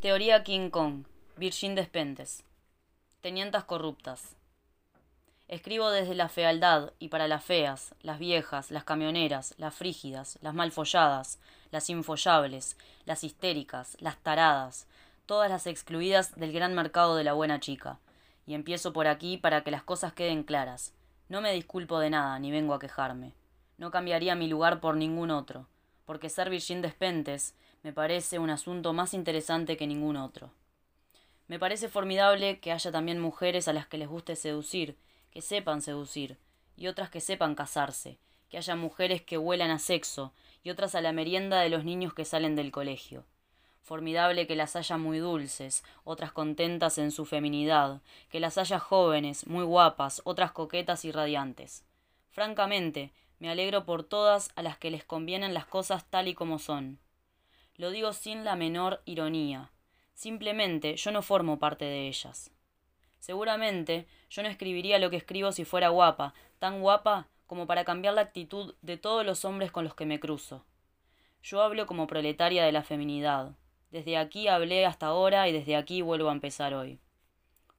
Teoría King Kong. Virgin Despentes. Tenientas corruptas. Escribo desde la fealdad y para las feas, las viejas, las camioneras, las frígidas, las mal folladas, las infollables, las histéricas, las taradas, todas las excluidas del gran mercado de la buena chica. Y empiezo por aquí para que las cosas queden claras. No me disculpo de nada, ni vengo a quejarme. No cambiaría mi lugar por ningún otro, porque ser Virgin Despentes me parece un asunto más interesante que ningún otro. Me parece formidable que haya también mujeres a las que les guste seducir, que sepan seducir, y otras que sepan casarse, que haya mujeres que huelan a sexo, y otras a la merienda de los niños que salen del colegio. Formidable que las haya muy dulces, otras contentas en su feminidad, que las haya jóvenes, muy guapas, otras coquetas y radiantes. Francamente, me alegro por todas a las que les convienen las cosas tal y como son. Lo digo sin la menor ironía. Simplemente yo no formo parte de ellas. Seguramente yo no escribiría lo que escribo si fuera guapa, tan guapa como para cambiar la actitud de todos los hombres con los que me cruzo. Yo hablo como proletaria de la feminidad. Desde aquí hablé hasta ahora y desde aquí vuelvo a empezar hoy.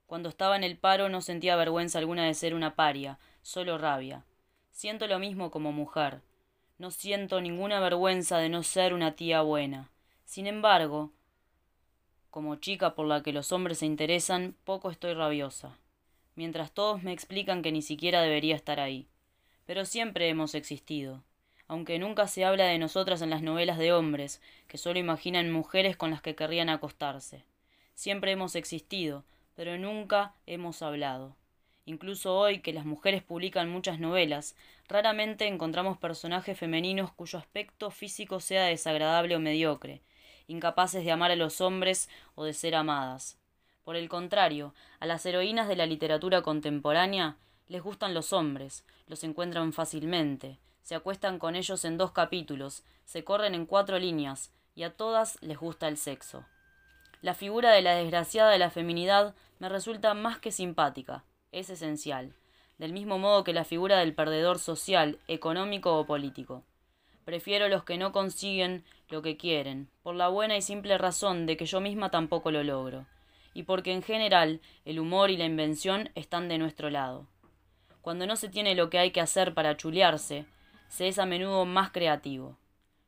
Cuando estaba en el paro no sentía vergüenza alguna de ser una paria, solo rabia. Siento lo mismo como mujer. No siento ninguna vergüenza de no ser una tía buena. Sin embargo, como chica por la que los hombres se interesan, poco estoy rabiosa. Mientras todos me explican que ni siquiera debería estar ahí. Pero siempre hemos existido. Aunque nunca se habla de nosotras en las novelas de hombres, que solo imaginan mujeres con las que querrían acostarse. Siempre hemos existido, pero nunca hemos hablado. Incluso hoy que las mujeres publican muchas novelas, raramente encontramos personajes femeninos cuyo aspecto físico sea desagradable o mediocre, incapaces de amar a los hombres o de ser amadas. Por el contrario, a las heroínas de la literatura contemporánea les gustan los hombres, los encuentran fácilmente, se acuestan con ellos en dos capítulos, se corren en cuatro líneas, y a todas les gusta el sexo. La figura de la desgraciada de la feminidad me resulta más que simpática, es esencial, del mismo modo que la figura del perdedor social, económico o político. Prefiero los que no consiguen lo que quieren, por la buena y simple razón de que yo misma tampoco lo logro, y porque en general el humor y la invención están de nuestro lado. Cuando no se tiene lo que hay que hacer para chulearse, se es a menudo más creativo.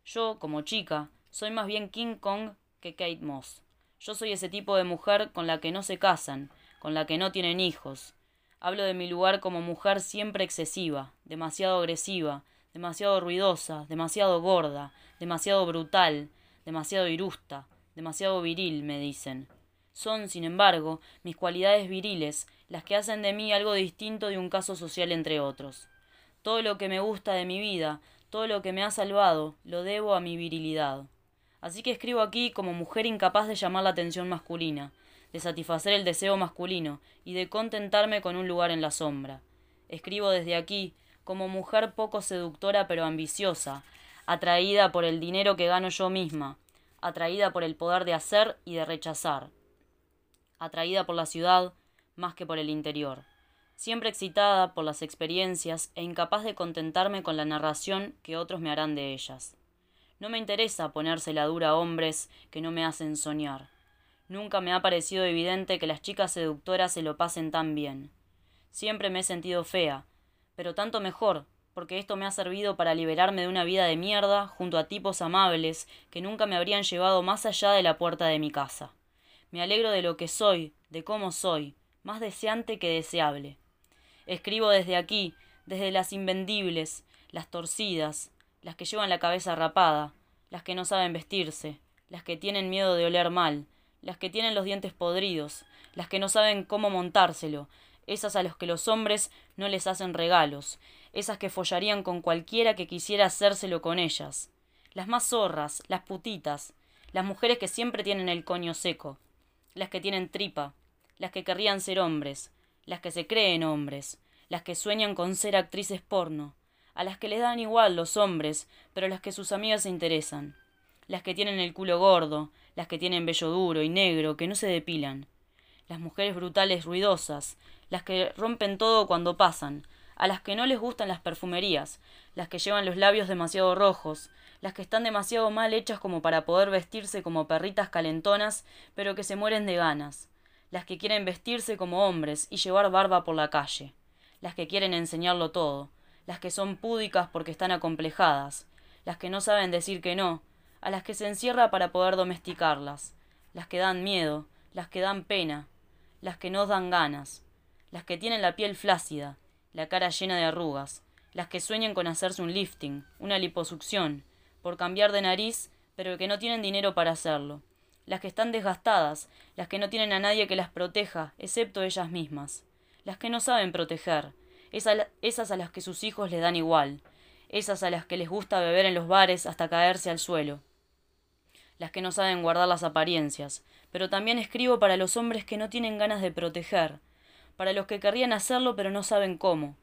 Yo, como chica, soy más bien King Kong que Kate Moss. Yo soy ese tipo de mujer con la que no se casan, con la que no tienen hijos, Hablo de mi lugar como mujer siempre excesiva, demasiado agresiva, demasiado ruidosa, demasiado gorda, demasiado brutal, demasiado irusta, demasiado viril, me dicen. Son, sin embargo, mis cualidades viriles las que hacen de mí algo distinto de un caso social entre otros. Todo lo que me gusta de mi vida, todo lo que me ha salvado, lo debo a mi virilidad. Así que escribo aquí como mujer incapaz de llamar la atención masculina, de satisfacer el deseo masculino y de contentarme con un lugar en la sombra. Escribo desde aquí como mujer poco seductora pero ambiciosa, atraída por el dinero que gano yo misma, atraída por el poder de hacer y de rechazar, atraída por la ciudad más que por el interior, siempre excitada por las experiencias e incapaz de contentarme con la narración que otros me harán de ellas. No me interesa ponérsela dura a hombres que no me hacen soñar. Nunca me ha parecido evidente que las chicas seductoras se lo pasen tan bien. Siempre me he sentido fea, pero tanto mejor, porque esto me ha servido para liberarme de una vida de mierda junto a tipos amables que nunca me habrían llevado más allá de la puerta de mi casa. Me alegro de lo que soy, de cómo soy, más deseante que deseable. Escribo desde aquí, desde las invendibles, las torcidas, las que llevan la cabeza rapada, las que no saben vestirse, las que tienen miedo de oler mal, las que tienen los dientes podridos, las que no saben cómo montárselo, esas a los que los hombres no les hacen regalos, esas que follarían con cualquiera que quisiera hacérselo con ellas, las más zorras, las putitas, las mujeres que siempre tienen el coño seco, las que tienen tripa, las que querrían ser hombres, las que se creen hombres, las que sueñan con ser actrices porno, a las que les dan igual los hombres, pero a las que sus amigas se interesan, las que tienen el culo gordo, las que tienen vello duro y negro, que no se depilan, las mujeres brutales ruidosas, las que rompen todo cuando pasan, a las que no les gustan las perfumerías, las que llevan los labios demasiado rojos, las que están demasiado mal hechas como para poder vestirse como perritas calentonas, pero que se mueren de ganas, las que quieren vestirse como hombres y llevar barba por la calle, las que quieren enseñarlo todo, las que son púdicas porque están acomplejadas, las que no saben decir que no, a las que se encierra para poder domesticarlas, las que dan miedo, las que dan pena, las que no dan ganas, las que tienen la piel flácida, la cara llena de arrugas, las que sueñan con hacerse un lifting, una liposucción, por cambiar de nariz, pero que no tienen dinero para hacerlo, las que están desgastadas, las que no tienen a nadie que las proteja, excepto ellas mismas, las que no saben proteger, esas a las que sus hijos les dan igual, esas a las que les gusta beber en los bares hasta caerse al suelo, las que no saben guardar las apariencias, pero también escribo para los hombres que no tienen ganas de proteger, para los que querrían hacerlo pero no saben cómo,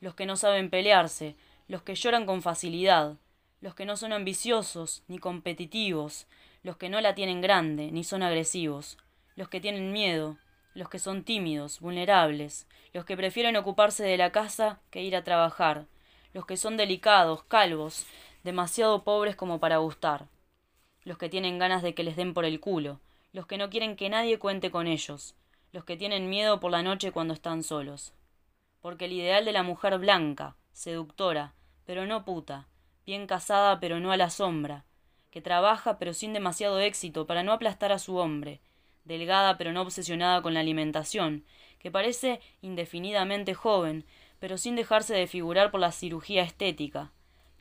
los que no saben pelearse, los que lloran con facilidad, los que no son ambiciosos ni competitivos, los que no la tienen grande ni son agresivos, los que tienen miedo, los que son tímidos, vulnerables, los que prefieren ocuparse de la casa que ir a trabajar, los que son delicados, calvos, demasiado pobres como para gustar, los que tienen ganas de que les den por el culo, los que no quieren que nadie cuente con ellos, los que tienen miedo por la noche cuando están solos. Porque el ideal de la mujer blanca, seductora, pero no puta, bien casada pero no a la sombra, que trabaja pero sin demasiado éxito para no aplastar a su hombre, delgada pero no obsesionada con la alimentación, que parece indefinidamente joven, pero sin dejarse de figurar por la cirugía estética,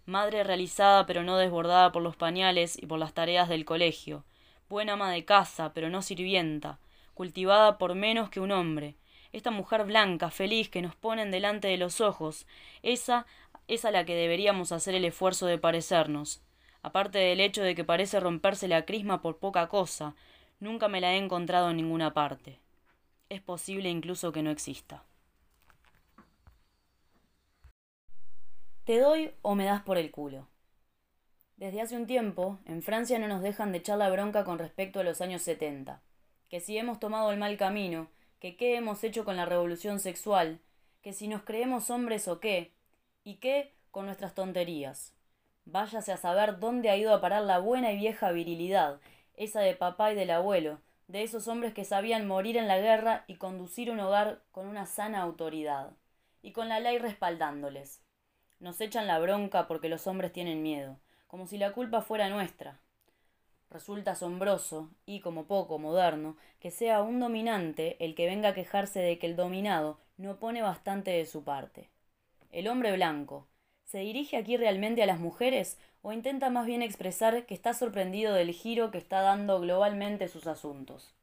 madre realizada pero no desbordada por los pañales y por las tareas del colegio, buena ama de casa pero no sirvienta, cultivada por menos que un hombre, esta mujer blanca, feliz, que nos ponen delante de los ojos, esa es a la que deberíamos hacer el esfuerzo de parecernos. Aparte del hecho de que parece romperse la crisma por poca cosa, nunca me la he encontrado en ninguna parte. Es posible incluso que no exista. Te doy o me das por el culo. Desde hace un tiempo, en Francia no nos dejan de echar la bronca con respecto a los años setenta que si hemos tomado el mal camino, que qué hemos hecho con la revolución sexual, que si nos creemos hombres o qué, y qué con nuestras tonterías. Váyase a saber dónde ha ido a parar la buena y vieja virilidad, esa de papá y del abuelo, de esos hombres que sabían morir en la guerra y conducir un hogar con una sana autoridad, y con la ley respaldándoles. Nos echan la bronca porque los hombres tienen miedo, como si la culpa fuera nuestra, Resulta asombroso, y como poco moderno, que sea un dominante el que venga a quejarse de que el dominado no pone bastante de su parte. El hombre blanco, ¿se dirige aquí realmente a las mujeres o intenta más bien expresar que está sorprendido del giro que está dando globalmente sus asuntos?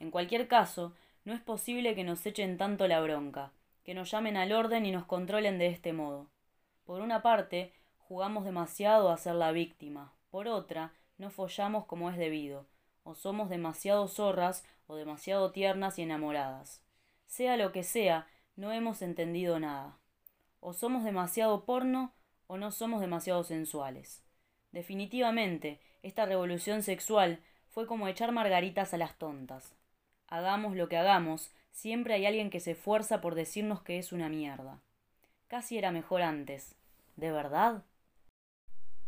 En cualquier caso, no es posible que nos echen tanto la bronca, que nos llamen al orden y nos controlen de este modo. Por una parte, jugamos demasiado a ser la víctima, por otra, no follamos como es debido, o somos demasiado zorras o demasiado tiernas y enamoradas. Sea lo que sea, no hemos entendido nada. O somos demasiado porno o no somos demasiado sensuales. Definitivamente, esta revolución sexual fue como echar margaritas a las tontas. Hagamos lo que hagamos, siempre hay alguien que se esfuerza por decirnos que es una mierda. Casi era mejor antes. ¿De verdad?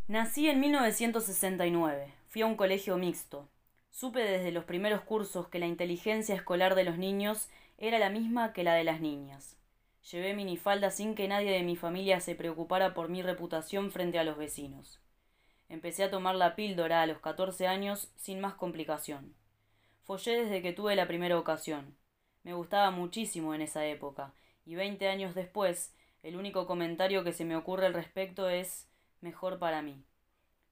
Nací en 1969. Fui a un colegio mixto. Supe desde los primeros cursos que la inteligencia escolar de los niños era la misma que la de las niñas. Llevé minifalda sin que nadie de mi familia se preocupara por mi reputación frente a los vecinos. Empecé a tomar la píldora a los 14 años sin más complicación. Follé desde que tuve la primera ocasión. Me gustaba muchísimo en esa época, y veinte años después, el único comentario que se me ocurre al respecto es mejor para mí.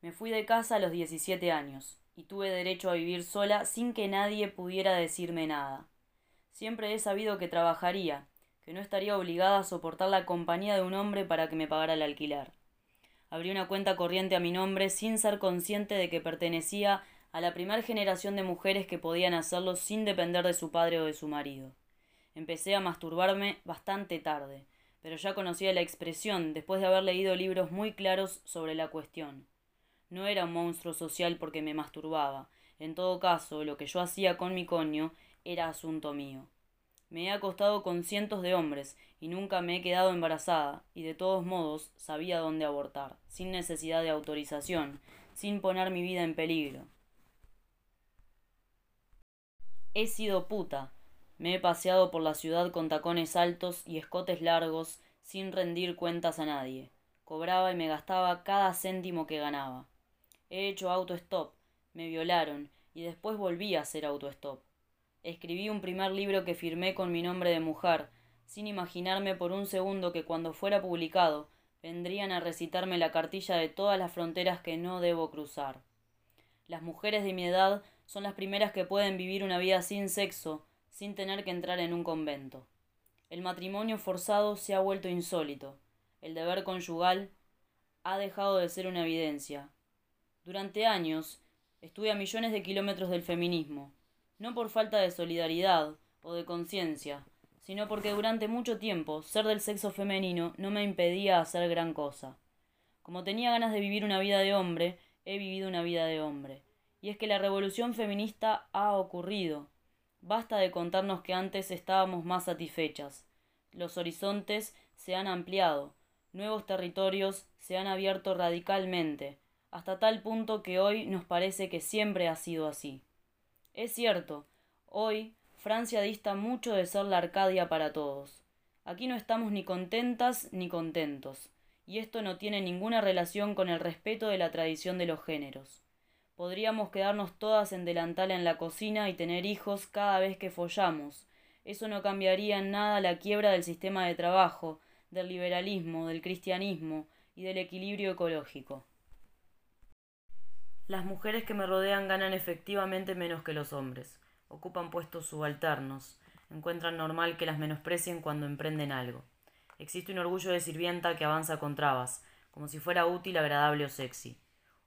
Me fui de casa a los 17 años y tuve derecho a vivir sola sin que nadie pudiera decirme nada. Siempre he sabido que trabajaría, que no estaría obligada a soportar la compañía de un hombre para que me pagara el alquiler. Abrí una cuenta corriente a mi nombre sin ser consciente de que pertenecía a la primera generación de mujeres que podían hacerlo sin depender de su padre o de su marido. Empecé a masturbarme bastante tarde, pero ya conocía la expresión después de haber leído libros muy claros sobre la cuestión. No era un monstruo social porque me masturbaba. En todo caso, lo que yo hacía con mi coño era asunto mío. Me he acostado con cientos de hombres y nunca me he quedado embarazada, y de todos modos sabía dónde abortar, sin necesidad de autorización, sin poner mi vida en peligro. He sido puta. Me he paseado por la ciudad con tacones altos y escotes largos, sin rendir cuentas a nadie. Cobraba y me gastaba cada céntimo que ganaba. He hecho autostop, me violaron, y después volví a hacer autostop. Escribí un primer libro que firmé con mi nombre de mujer, sin imaginarme por un segundo que cuando fuera publicado vendrían a recitarme la cartilla de todas las fronteras que no debo cruzar. Las mujeres de mi edad son las primeras que pueden vivir una vida sin sexo, sin tener que entrar en un convento. El matrimonio forzado se ha vuelto insólito. El deber conyugal ha dejado de ser una evidencia. Durante años estuve a millones de kilómetros del feminismo, no por falta de solidaridad o de conciencia, sino porque durante mucho tiempo ser del sexo femenino no me impedía hacer gran cosa. Como tenía ganas de vivir una vida de hombre, he vivido una vida de hombre. Y es que la revolución feminista ha ocurrido. Basta de contarnos que antes estábamos más satisfechas. Los horizontes se han ampliado, nuevos territorios se han abierto radicalmente, hasta tal punto que hoy nos parece que siempre ha sido así. Es cierto, hoy Francia dista mucho de ser la Arcadia para todos. Aquí no estamos ni contentas ni contentos, y esto no tiene ninguna relación con el respeto de la tradición de los géneros. Podríamos quedarnos todas en delantal en la cocina y tener hijos cada vez que follamos. Eso no cambiaría en nada la quiebra del sistema de trabajo, del liberalismo, del cristianismo y del equilibrio ecológico. Las mujeres que me rodean ganan efectivamente menos que los hombres, ocupan puestos subalternos, encuentran normal que las menosprecien cuando emprenden algo. Existe un orgullo de sirvienta que avanza con trabas, como si fuera útil, agradable o sexy.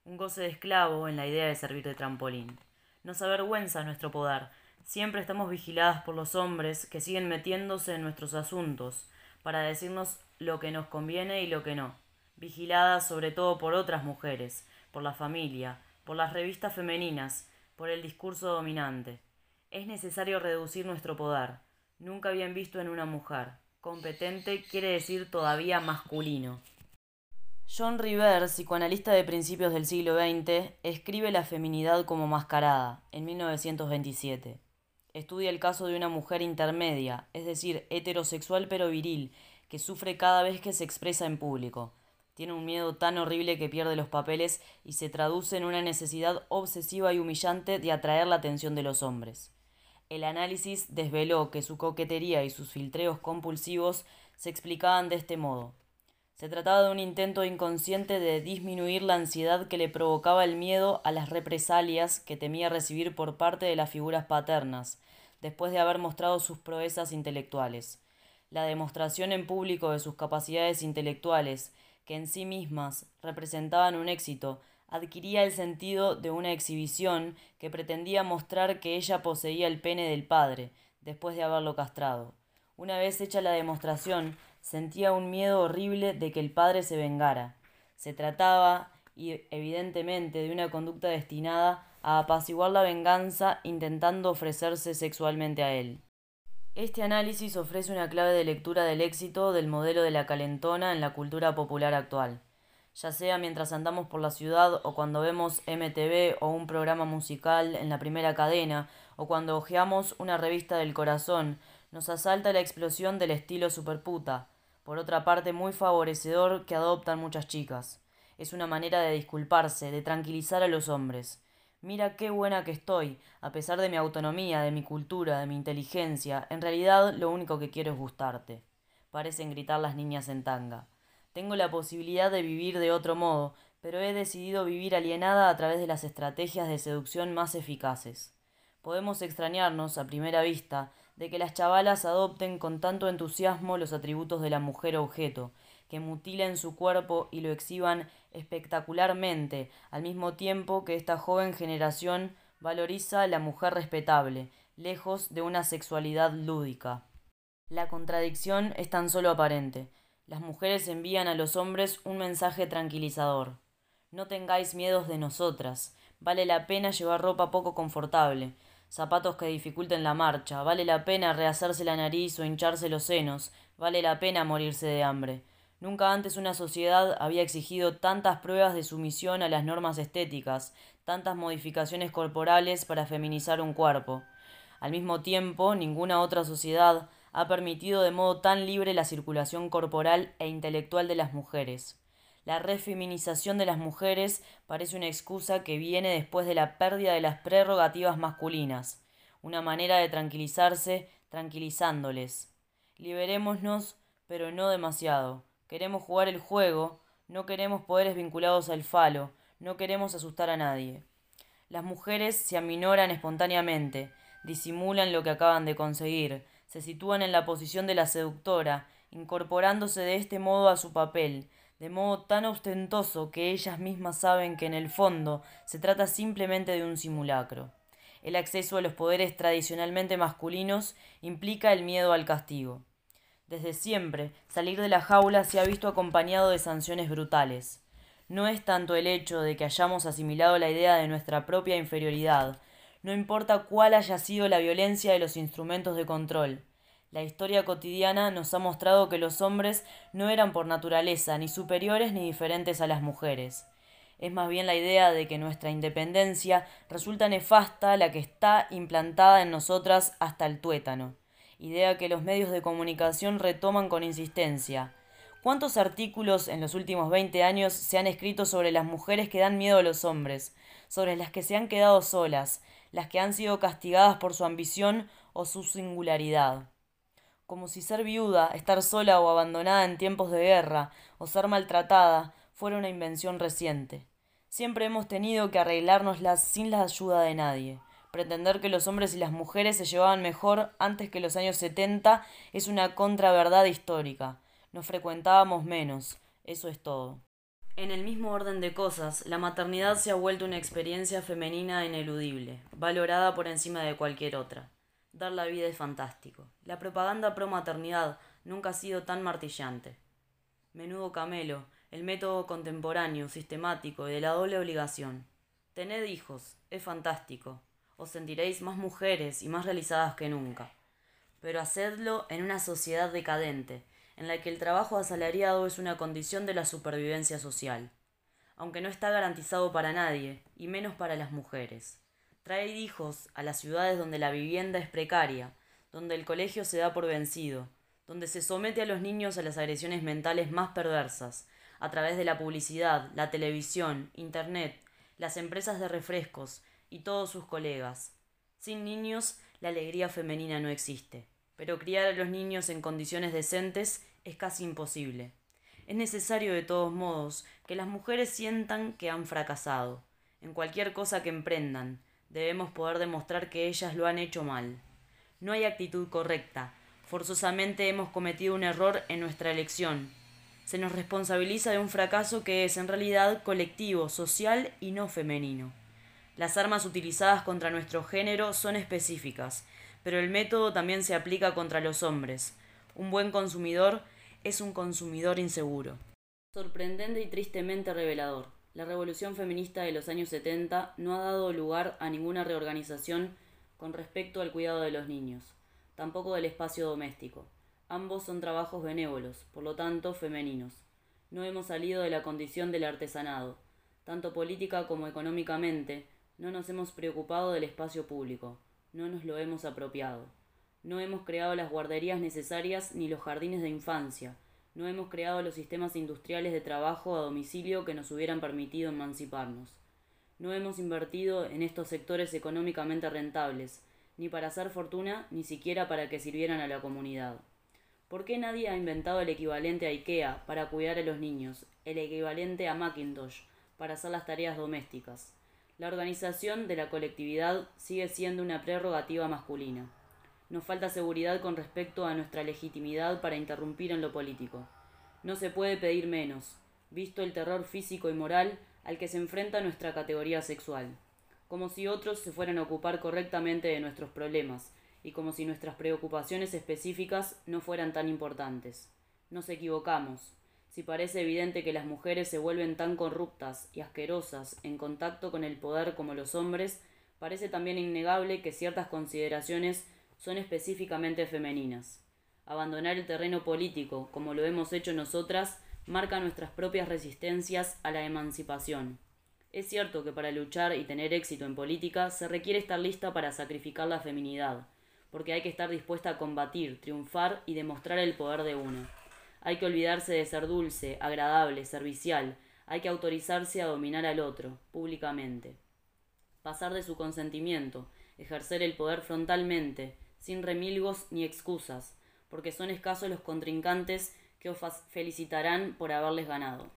Un goce de esclavo en la idea de servir de trampolín. Nos avergüenza nuestro poder. Siempre estamos vigiladas por los hombres que siguen metiéndose en nuestros asuntos para decirnos lo que nos conviene y lo que no. Vigiladas sobre todo por otras mujeres, por la familia, por las revistas femeninas, por el discurso dominante. Es necesario reducir nuestro poder, nunca bien visto en una mujer. Competente quiere decir todavía masculino. John River, psicoanalista de principios del siglo XX, escribe La feminidad como mascarada, en 1927. Estudia el caso de una mujer intermedia, es decir, heterosexual pero viril, que sufre cada vez que se expresa en público. Tiene un miedo tan horrible que pierde los papeles y se traduce en una necesidad obsesiva y humillante de atraer la atención de los hombres. El análisis desveló que su coquetería y sus filtreos compulsivos se explicaban de este modo. Se trataba de un intento inconsciente de disminuir la ansiedad que le provocaba el miedo a las represalias que temía recibir por parte de las figuras paternas, después de haber mostrado sus proezas intelectuales. La demostración en público de sus capacidades intelectuales que en sí mismas representaban un éxito, adquiría el sentido de una exhibición que pretendía mostrar que ella poseía el pene del padre, después de haberlo castrado. Una vez hecha la demostración, sentía un miedo horrible de que el padre se vengara. Se trataba, evidentemente, de una conducta destinada a apaciguar la venganza intentando ofrecerse sexualmente a él. Este análisis ofrece una clave de lectura del éxito del modelo de la calentona en la cultura popular actual, ya sea mientras andamos por la ciudad o cuando vemos MTV o un programa musical en la primera cadena o cuando hojeamos una revista del corazón, nos asalta la explosión del estilo superputa, por otra parte muy favorecedor que adoptan muchas chicas. Es una manera de disculparse, de tranquilizar a los hombres. Mira qué buena que estoy, a pesar de mi autonomía, de mi cultura, de mi inteligencia. En realidad lo único que quiero es gustarte. Parecen gritar las niñas en tanga. Tengo la posibilidad de vivir de otro modo, pero he decidido vivir alienada a través de las estrategias de seducción más eficaces. Podemos extrañarnos, a primera vista, de que las chavalas adopten con tanto entusiasmo los atributos de la mujer objeto, que mutilen su cuerpo y lo exhiban espectacularmente, al mismo tiempo que esta joven generación valoriza a la mujer respetable, lejos de una sexualidad lúdica. La contradicción es tan solo aparente. Las mujeres envían a los hombres un mensaje tranquilizador. No tengáis miedos de nosotras. Vale la pena llevar ropa poco confortable. Zapatos que dificulten la marcha, vale la pena rehacerse la nariz o hincharse los senos, vale la pena morirse de hambre. Nunca antes una sociedad había exigido tantas pruebas de sumisión a las normas estéticas, tantas modificaciones corporales para feminizar un cuerpo. Al mismo tiempo, ninguna otra sociedad ha permitido de modo tan libre la circulación corporal e intelectual de las mujeres. La refeminización de las mujeres parece una excusa que viene después de la pérdida de las prerrogativas masculinas, una manera de tranquilizarse tranquilizándoles. Liberémonos, pero no demasiado. Queremos jugar el juego, no queremos poderes vinculados al falo, no queremos asustar a nadie. Las mujeres se aminoran espontáneamente, disimulan lo que acaban de conseguir, se sitúan en la posición de la seductora, incorporándose de este modo a su papel, de modo tan ostentoso que ellas mismas saben que en el fondo se trata simplemente de un simulacro. El acceso a los poderes tradicionalmente masculinos implica el miedo al castigo. Desde siempre, salir de la jaula se ha visto acompañado de sanciones brutales. No es tanto el hecho de que hayamos asimilado la idea de nuestra propia inferioridad, no importa cuál haya sido la violencia de los instrumentos de control, la historia cotidiana nos ha mostrado que los hombres no eran por naturaleza ni superiores ni diferentes a las mujeres. Es más bien la idea de que nuestra independencia resulta nefasta la que está implantada en nosotras hasta el tuétano, idea que los medios de comunicación retoman con insistencia. ¿Cuántos artículos en los últimos veinte años se han escrito sobre las mujeres que dan miedo a los hombres, sobre las que se han quedado solas, las que han sido castigadas por su ambición o su singularidad? Como si ser viuda, estar sola o abandonada en tiempos de guerra, o ser maltratada, fuera una invención reciente. Siempre hemos tenido que arreglárnoslas sin la ayuda de nadie. Pretender que los hombres y las mujeres se llevaban mejor antes que los años setenta es una contraverdad histórica. Nos frecuentábamos menos, eso es todo. En el mismo orden de cosas, la maternidad se ha vuelto una experiencia femenina ineludible, valorada por encima de cualquier otra. Dar la vida es fantástico. La propaganda pro maternidad nunca ha sido tan martillante. Menudo camelo, el método contemporáneo, sistemático y de la doble obligación. Tened hijos, es fantástico. Os sentiréis más mujeres y más realizadas que nunca. Pero hacedlo en una sociedad decadente, en la que el trabajo asalariado es una condición de la supervivencia social, aunque no está garantizado para nadie, y menos para las mujeres. Trae hijos a las ciudades donde la vivienda es precaria, donde el colegio se da por vencido, donde se somete a los niños a las agresiones mentales más perversas, a través de la publicidad, la televisión, Internet, las empresas de refrescos y todos sus colegas. Sin niños, la alegría femenina no existe, pero criar a los niños en condiciones decentes es casi imposible. Es necesario de todos modos que las mujeres sientan que han fracasado, en cualquier cosa que emprendan, debemos poder demostrar que ellas lo han hecho mal. No hay actitud correcta. Forzosamente hemos cometido un error en nuestra elección. Se nos responsabiliza de un fracaso que es en realidad colectivo, social y no femenino. Las armas utilizadas contra nuestro género son específicas, pero el método también se aplica contra los hombres. Un buen consumidor es un consumidor inseguro. Sorprendente y tristemente revelador. La revolución feminista de los años 70 no ha dado lugar a ninguna reorganización con respecto al cuidado de los niños, tampoco del espacio doméstico. Ambos son trabajos benévolos, por lo tanto femeninos. No hemos salido de la condición del artesanado. Tanto política como económicamente, no nos hemos preocupado del espacio público, no nos lo hemos apropiado. No hemos creado las guarderías necesarias ni los jardines de infancia, no hemos creado los sistemas industriales de trabajo a domicilio que nos hubieran permitido emanciparnos. No hemos invertido en estos sectores económicamente rentables, ni para hacer fortuna, ni siquiera para que sirvieran a la comunidad. ¿Por qué nadie ha inventado el equivalente a IKEA para cuidar a los niños, el equivalente a Macintosh para hacer las tareas domésticas? La organización de la colectividad sigue siendo una prerrogativa masculina. Nos falta seguridad con respecto a nuestra legitimidad para interrumpir en lo político. No se puede pedir menos, visto el terror físico y moral al que se enfrenta nuestra categoría sexual, como si otros se fueran a ocupar correctamente de nuestros problemas, y como si nuestras preocupaciones específicas no fueran tan importantes. Nos equivocamos. Si parece evidente que las mujeres se vuelven tan corruptas y asquerosas en contacto con el poder como los hombres, parece también innegable que ciertas consideraciones son específicamente femeninas. Abandonar el terreno político, como lo hemos hecho nosotras, marca nuestras propias resistencias a la emancipación. Es cierto que para luchar y tener éxito en política se requiere estar lista para sacrificar la feminidad, porque hay que estar dispuesta a combatir, triunfar y demostrar el poder de uno. Hay que olvidarse de ser dulce, agradable, servicial, hay que autorizarse a dominar al otro, públicamente. Pasar de su consentimiento, ejercer el poder frontalmente, sin remilgos ni excusas, porque son escasos los contrincantes que os felicitarán por haberles ganado.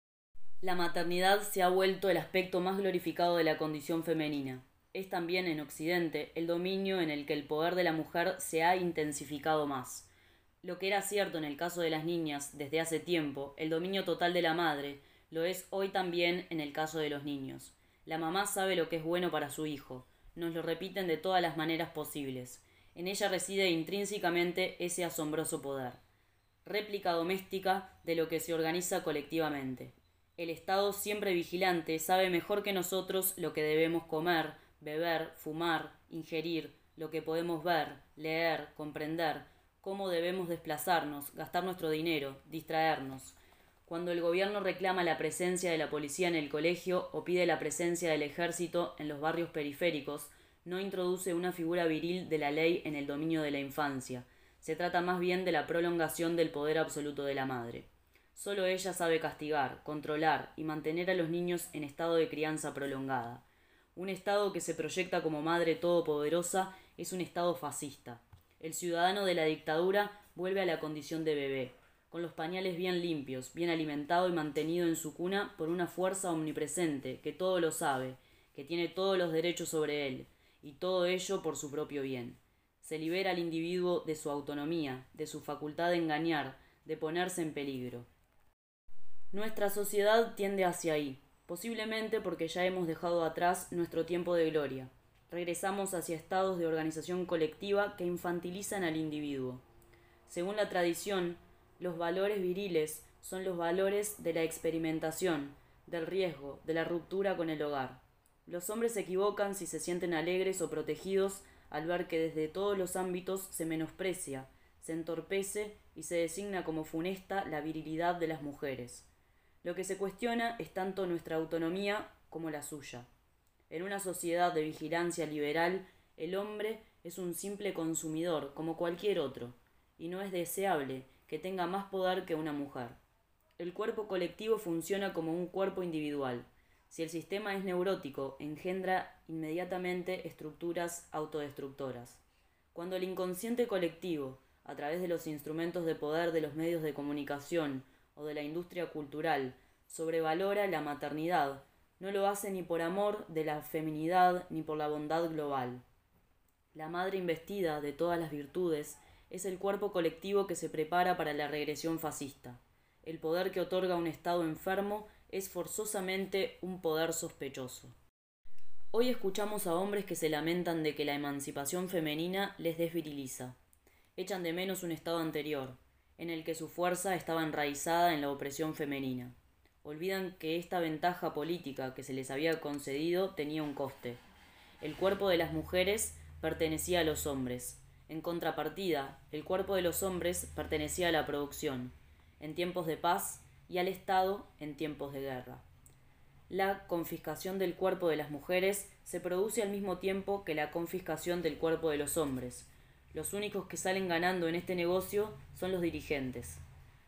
La maternidad se ha vuelto el aspecto más glorificado de la condición femenina. Es también en Occidente el dominio en el que el poder de la mujer se ha intensificado más. Lo que era cierto en el caso de las niñas desde hace tiempo, el dominio total de la madre, lo es hoy también en el caso de los niños. La mamá sabe lo que es bueno para su hijo, nos lo repiten de todas las maneras posibles. En ella reside intrínsecamente ese asombroso poder réplica doméstica de lo que se organiza colectivamente. El Estado, siempre vigilante, sabe mejor que nosotros lo que debemos comer, beber, fumar, ingerir, lo que podemos ver, leer, comprender, cómo debemos desplazarnos, gastar nuestro dinero, distraernos. Cuando el gobierno reclama la presencia de la policía en el colegio o pide la presencia del ejército en los barrios periféricos, no introduce una figura viril de la ley en el dominio de la infancia, se trata más bien de la prolongación del poder absoluto de la madre. Solo ella sabe castigar, controlar y mantener a los niños en estado de crianza prolongada. Un Estado que se proyecta como madre todopoderosa es un Estado fascista. El ciudadano de la dictadura vuelve a la condición de bebé, con los pañales bien limpios, bien alimentado y mantenido en su cuna por una fuerza omnipresente que todo lo sabe, que tiene todos los derechos sobre él, y todo ello por su propio bien se libera al individuo de su autonomía, de su facultad de engañar, de ponerse en peligro. Nuestra sociedad tiende hacia ahí, posiblemente porque ya hemos dejado atrás nuestro tiempo de gloria. Regresamos hacia estados de organización colectiva que infantilizan al individuo. Según la tradición, los valores viriles son los valores de la experimentación, del riesgo, de la ruptura con el hogar. Los hombres se equivocan si se sienten alegres o protegidos al ver que desde todos los ámbitos se menosprecia, se entorpece y se designa como funesta la virilidad de las mujeres. Lo que se cuestiona es tanto nuestra autonomía como la suya. En una sociedad de vigilancia liberal, el hombre es un simple consumidor como cualquier otro, y no es deseable que tenga más poder que una mujer. El cuerpo colectivo funciona como un cuerpo individual, si el sistema es neurótico, engendra inmediatamente estructuras autodestructoras. Cuando el inconsciente colectivo, a través de los instrumentos de poder de los medios de comunicación o de la industria cultural, sobrevalora la maternidad, no lo hace ni por amor de la feminidad ni por la bondad global. La madre investida de todas las virtudes es el cuerpo colectivo que se prepara para la regresión fascista, el poder que otorga un Estado enfermo es forzosamente un poder sospechoso. Hoy escuchamos a hombres que se lamentan de que la emancipación femenina les desviriliza. Echan de menos un estado anterior, en el que su fuerza estaba enraizada en la opresión femenina. Olvidan que esta ventaja política que se les había concedido tenía un coste. El cuerpo de las mujeres pertenecía a los hombres. En contrapartida, el cuerpo de los hombres pertenecía a la producción. En tiempos de paz, y al Estado en tiempos de guerra. La confiscación del cuerpo de las mujeres se produce al mismo tiempo que la confiscación del cuerpo de los hombres. Los únicos que salen ganando en este negocio son los dirigentes.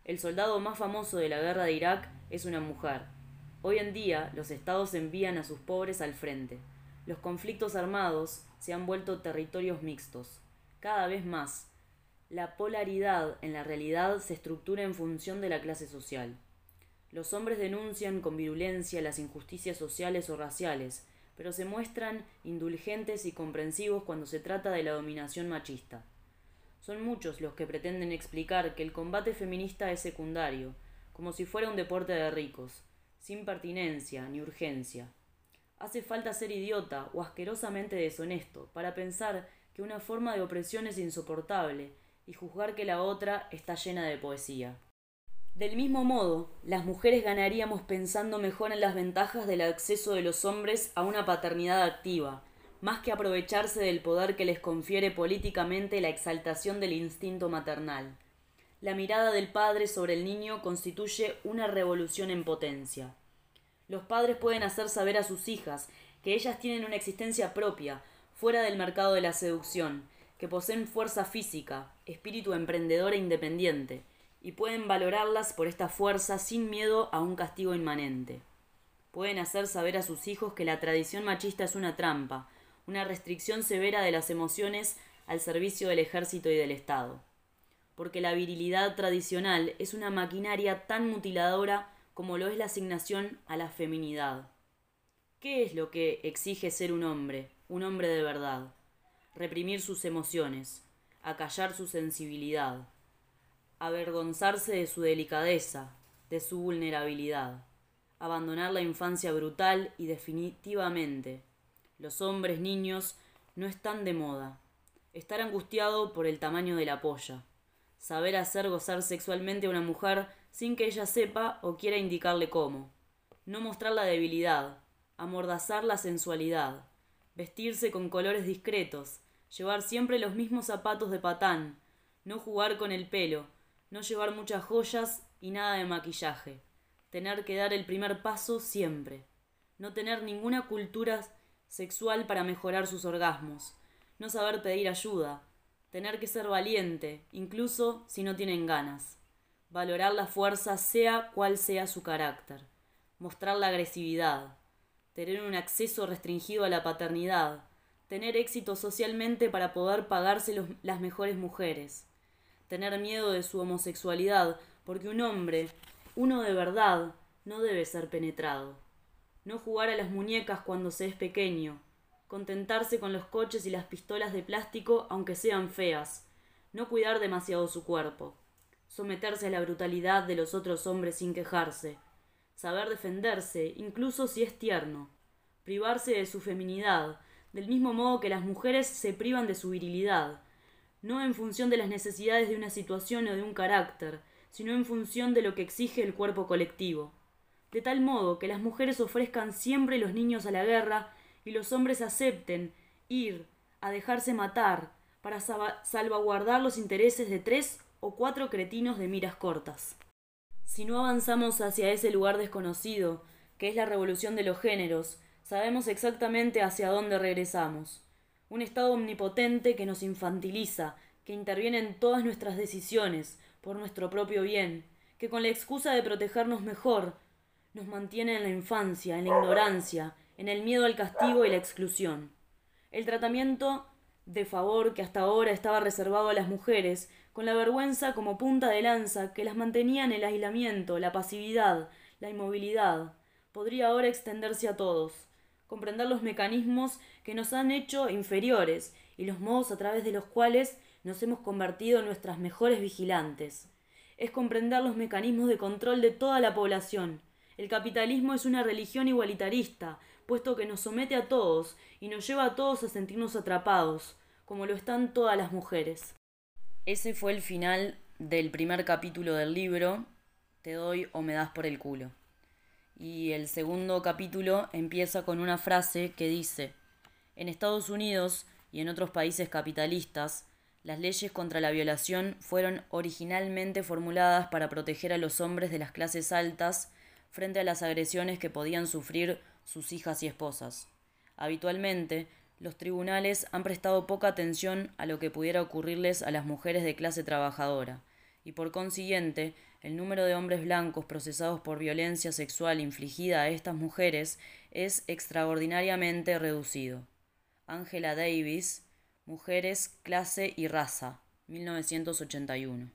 El soldado más famoso de la guerra de Irak es una mujer. Hoy en día los estados envían a sus pobres al frente. Los conflictos armados se han vuelto territorios mixtos. Cada vez más. La polaridad en la realidad se estructura en función de la clase social. Los hombres denuncian con virulencia las injusticias sociales o raciales, pero se muestran indulgentes y comprensivos cuando se trata de la dominación machista. Son muchos los que pretenden explicar que el combate feminista es secundario, como si fuera un deporte de ricos, sin pertinencia ni urgencia. Hace falta ser idiota o asquerosamente deshonesto para pensar que una forma de opresión es insoportable y juzgar que la otra está llena de poesía. Del mismo modo, las mujeres ganaríamos pensando mejor en las ventajas del acceso de los hombres a una paternidad activa, más que aprovecharse del poder que les confiere políticamente la exaltación del instinto maternal. La mirada del padre sobre el niño constituye una revolución en potencia. Los padres pueden hacer saber a sus hijas que ellas tienen una existencia propia, fuera del mercado de la seducción, que poseen fuerza física, espíritu emprendedor e independiente, y pueden valorarlas por esta fuerza sin miedo a un castigo inmanente. Pueden hacer saber a sus hijos que la tradición machista es una trampa, una restricción severa de las emociones al servicio del ejército y del Estado. Porque la virilidad tradicional es una maquinaria tan mutiladora como lo es la asignación a la feminidad. ¿Qué es lo que exige ser un hombre, un hombre de verdad? Reprimir sus emociones, acallar su sensibilidad, avergonzarse de su delicadeza, de su vulnerabilidad, abandonar la infancia brutal y definitivamente. Los hombres niños no están de moda. Estar angustiado por el tamaño de la polla. Saber hacer gozar sexualmente a una mujer sin que ella sepa o quiera indicarle cómo. No mostrar la debilidad, amordazar la sensualidad, vestirse con colores discretos, llevar siempre los mismos zapatos de patán, no jugar con el pelo, no llevar muchas joyas y nada de maquillaje, tener que dar el primer paso siempre, no tener ninguna cultura sexual para mejorar sus orgasmos, no saber pedir ayuda, tener que ser valiente, incluso si no tienen ganas, valorar la fuerza sea cual sea su carácter, mostrar la agresividad, tener un acceso restringido a la paternidad, tener éxito socialmente para poder pagarse las mejores mujeres, tener miedo de su homosexualidad, porque un hombre, uno de verdad, no debe ser penetrado. No jugar a las muñecas cuando se es pequeño, contentarse con los coches y las pistolas de plástico aunque sean feas, no cuidar demasiado su cuerpo, someterse a la brutalidad de los otros hombres sin quejarse, saber defenderse, incluso si es tierno, privarse de su feminidad, del mismo modo que las mujeres se privan de su virilidad, no en función de las necesidades de una situación o de un carácter, sino en función de lo que exige el cuerpo colectivo. De tal modo que las mujeres ofrezcan siempre los niños a la guerra y los hombres acepten ir a dejarse matar para salvaguardar los intereses de tres o cuatro cretinos de miras cortas. Si no avanzamos hacia ese lugar desconocido, que es la revolución de los géneros, sabemos exactamente hacia dónde regresamos. Un Estado omnipotente que nos infantiliza, que interviene en todas nuestras decisiones, por nuestro propio bien, que con la excusa de protegernos mejor, nos mantiene en la infancia, en la ignorancia, en el miedo al castigo y la exclusión. El tratamiento de favor que hasta ahora estaba reservado a las mujeres, con la vergüenza como punta de lanza que las mantenía en el aislamiento, la pasividad, la inmovilidad, podría ahora extenderse a todos, comprender los mecanismos que nos han hecho inferiores y los modos a través de los cuales nos hemos convertido en nuestras mejores vigilantes. Es comprender los mecanismos de control de toda la población. El capitalismo es una religión igualitarista, puesto que nos somete a todos y nos lleva a todos a sentirnos atrapados, como lo están todas las mujeres. Ese fue el final del primer capítulo del libro, Te doy o me das por el culo. Y el segundo capítulo empieza con una frase que dice, en Estados Unidos y en otros países capitalistas, las leyes contra la violación fueron originalmente formuladas para proteger a los hombres de las clases altas frente a las agresiones que podían sufrir sus hijas y esposas. Habitualmente, los tribunales han prestado poca atención a lo que pudiera ocurrirles a las mujeres de clase trabajadora, y por consiguiente, el número de hombres blancos procesados por violencia sexual infligida a estas mujeres es extraordinariamente reducido. Angela Davis, Mujeres, Clase y Raza, 1981.